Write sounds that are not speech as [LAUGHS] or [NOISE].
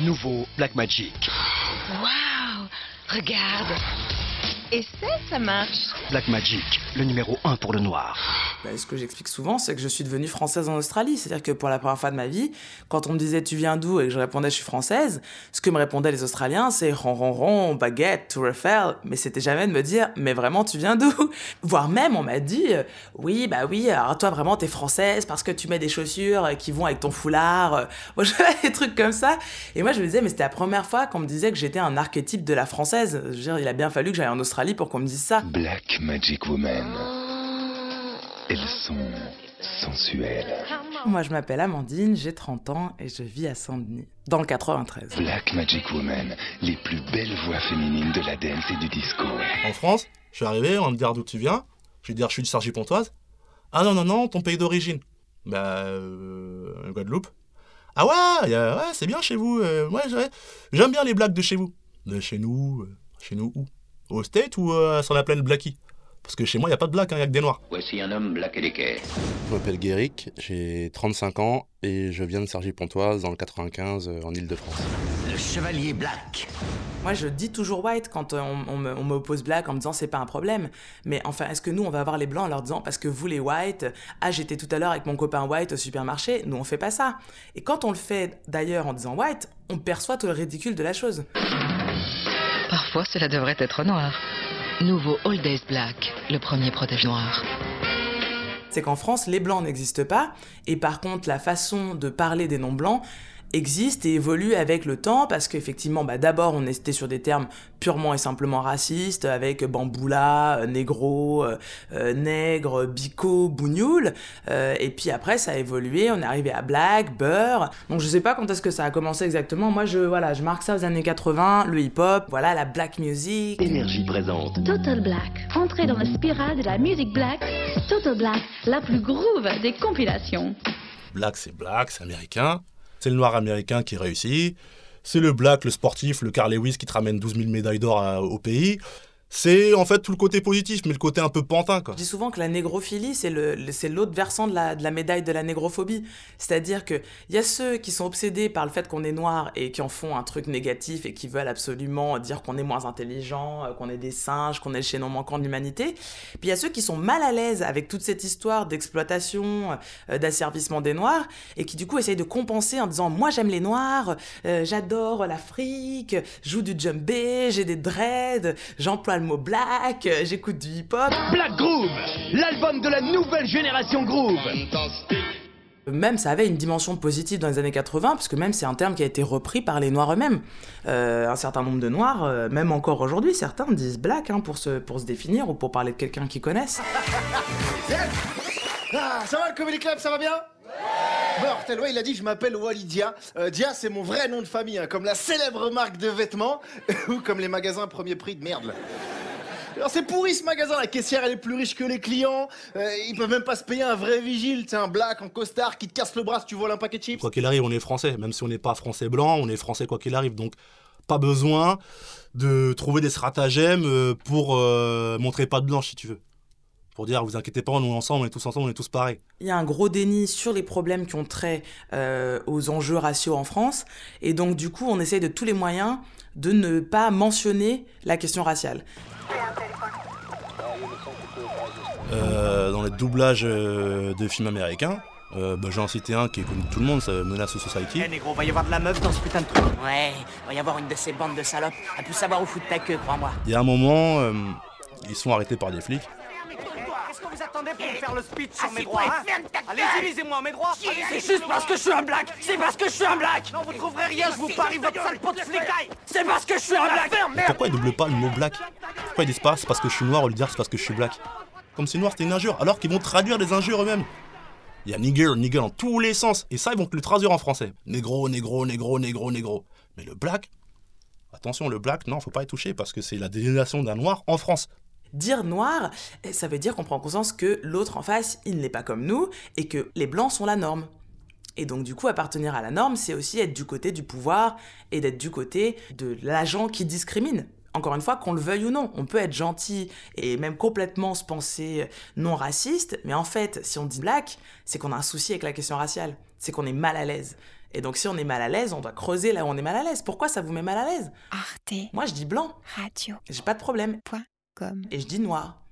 Nouveau Black Magic. Waouh Regarde Et ça, ça marche Black Magic, le numéro 1 pour le noir. Bah, ce que j'explique souvent, c'est que je suis devenue française en Australie. C'est-à-dire que pour la première fois de ma vie, quand on me disait tu viens d'où et que je répondais je suis française, ce que me répondaient les Australiens, c'est ron ron ron, baguette, to refaire. Mais c'était jamais de me dire mais vraiment tu viens d'où? [LAUGHS] Voire même on m'a dit euh, oui bah oui alors toi vraiment t'es française parce que tu mets des chaussures qui vont avec ton foulard. [LAUGHS] Moi je des trucs comme ça. Et moi je me disais mais c'était la première fois qu'on me disait que j'étais un archétype de la française. Je veux dire il a bien fallu que j'aille en Australie pour qu'on me dise ça. Black Magic Woman. Elles sont sensuelles. Moi, je m'appelle Amandine, j'ai 30 ans et je vis à Saint-Denis, dans le 93. Black Magic Woman, les plus belles voix féminines de la dance et du disco. En France, je suis arrivé, on me dit d'où tu viens. Je vais dire, je suis du Sergi-Pontoise. Ah non, non, non, ton pays d'origine. Bah, euh, Guadeloupe. Ah ouais, c'est bien chez vous. euh, ouais. j'aime bien les blagues de chez vous. De chez nous, euh, chez nous où? Au State ou euh, sur la plaine Blackie? Parce que chez moi, il n'y a pas de blagues, il n'y a que des noirs. Voici un homme black et d'équerre. Je m'appelle Guéric, j'ai 35 ans et je viens de Cergy-Pontoise dans le 95 euh, en Ile-de-France. Le chevalier black. Moi, je dis toujours white quand euh, on, on m'oppose black en me disant c'est pas un problème. Mais enfin, est-ce que nous, on va avoir les blancs en leur disant parce que vous, les white, ah, j'étais tout à l'heure avec mon copain white au supermarché, nous, on fait pas ça. Et quand on le fait d'ailleurs en disant white, on perçoit tout le ridicule de la chose. Parfois, cela devrait être noir. Nouveau All Days Black, le premier protège noir. C'est qu'en France, les blancs n'existent pas, et par contre, la façon de parler des non-blancs existe et évolue avec le temps, parce qu'effectivement, bah, d'abord, on était sur des termes purement et simplement racistes, avec bamboula, euh, négro, euh, euh, nègre, bico, bougnoul, euh, et puis après, ça a évolué, on est arrivé à black, beurre, donc je sais pas quand est-ce que ça a commencé exactement, moi, je, voilà, je marque ça aux années 80, le hip-hop, voilà, la black music, Énergie présente. Total Black. Entrez dans la spirale de la musique black. Total Black, la plus groove des compilations. Black, c'est black, c'est américain. C'est le noir américain qui réussit. C'est le black, le sportif, le Carl Lewis qui te ramène 12 000 médailles d'or au pays. C'est en fait tout le côté positif, mais le côté un peu pantin, quoi. Je dis souvent que la négrophilie, c'est l'autre versant de la, de la médaille de la négrophobie. C'est-à-dire qu'il y a ceux qui sont obsédés par le fait qu'on est noir et qui en font un truc négatif et qui veulent absolument dire qu'on est moins intelligent, euh, qu'on est des singes, qu'on est le chaînon manquant de l'humanité. Puis il y a ceux qui sont mal à l'aise avec toute cette histoire d'exploitation, euh, d'asservissement des noirs et qui du coup essayent de compenser en disant moi j'aime les noirs, euh, j'adore l'Afrique, je joue du djembé, j'ai des dreads, j'emploie le mot black, euh, j'écoute du hip-hop. Black Groove, l'album de la nouvelle génération Groove. Même ça avait une dimension positive dans les années 80, parce que même c'est un terme qui a été repris par les Noirs eux-mêmes. Euh, un certain nombre de Noirs, euh, même encore aujourd'hui, certains disent black hein, pour, se, pour se définir ou pour parler de quelqu'un qu'ils connaissent. [LAUGHS] Ah, ça va le Comedy Club, ça va bien? Mortel, ouais, il a dit je m'appelle Walidia. Euh, Dia, c'est mon vrai nom de famille, hein, comme la célèbre marque de vêtements [LAUGHS] ou comme les magasins premier prix de merde. Alors c'est pourri ce magasin, la caissière elle est plus riche que les clients, Euh, ils peuvent même pas se payer un vrai vigile, c'est un black en costard qui te casse le bras si tu voles un paquet de chips. Quoi qu'il arrive, on est français. Même si on n'est pas français blanc, on est français quoi qu'il arrive. Donc, pas besoin de trouver des stratagèmes euh, pour euh, montrer pas de blanche, si tu veux. Pour dire, vous inquiétez pas, nous ensemble, on est tous ensemble, on est tous pareils. Il y a un gros déni sur les problèmes qui ont trait euh, aux enjeux raciaux en France, et donc du coup on essaye de tous les moyens de ne pas mentionner la question raciale. Euh, dans les doublages euh, de films américains, euh, bah, j'en citer un qui est connu de tout le monde, c'est Menace Society. Eh négro, va y avoir de la meuf dans ce putain de truc. Ouais, va y avoir une de ces bandes de salopes. Elle peut savoir où foutre ta queue, crois-moi. Il y a un moment, euh, ils sont arrêtés par des flics. Que vous attendez pour me faire le speech sur mes droits hein Allez-y, lisez-moi mes droits. C'est juste parce que je suis un black. C'est parce que je suis un black. Non, vous trouverez rien, je vous parie votre sale pot de flicaille C'est parce que je suis un black. Pourquoi ils doublent pas le mot black Pourquoi ils disent pas c'est parce que je suis noir au lieu de dire c'est parce que je suis black Comme si noir c'était une injure, alors qu'ils vont traduire les injures eux-mêmes. Il y a nigger, nigger dans tous les sens, et ça ils vont te le traduire en français. Négro, négro, négro, négro, négro. Mais le black, attention, le black, non, faut pas y toucher parce que c'est la désignation d'un noir en France. Dire noir, ça veut dire qu'on prend conscience que l'autre en face, il n'est pas comme nous, et que les blancs sont la norme. Et donc du coup, appartenir à la norme, c'est aussi être du côté du pouvoir et d'être du côté de l'agent qui discrimine. Encore une fois, qu'on le veuille ou non, on peut être gentil et même complètement se penser non raciste, mais en fait, si on dit black, c'est qu'on a un souci avec la question raciale, c'est qu'on est mal à l'aise. Et donc si on est mal à l'aise, on doit creuser là où on est mal à l'aise. Pourquoi ça vous met mal à l'aise? Arte Moi je dis blanc. Radio. J'ai pas de problème. Point Et je dis noir.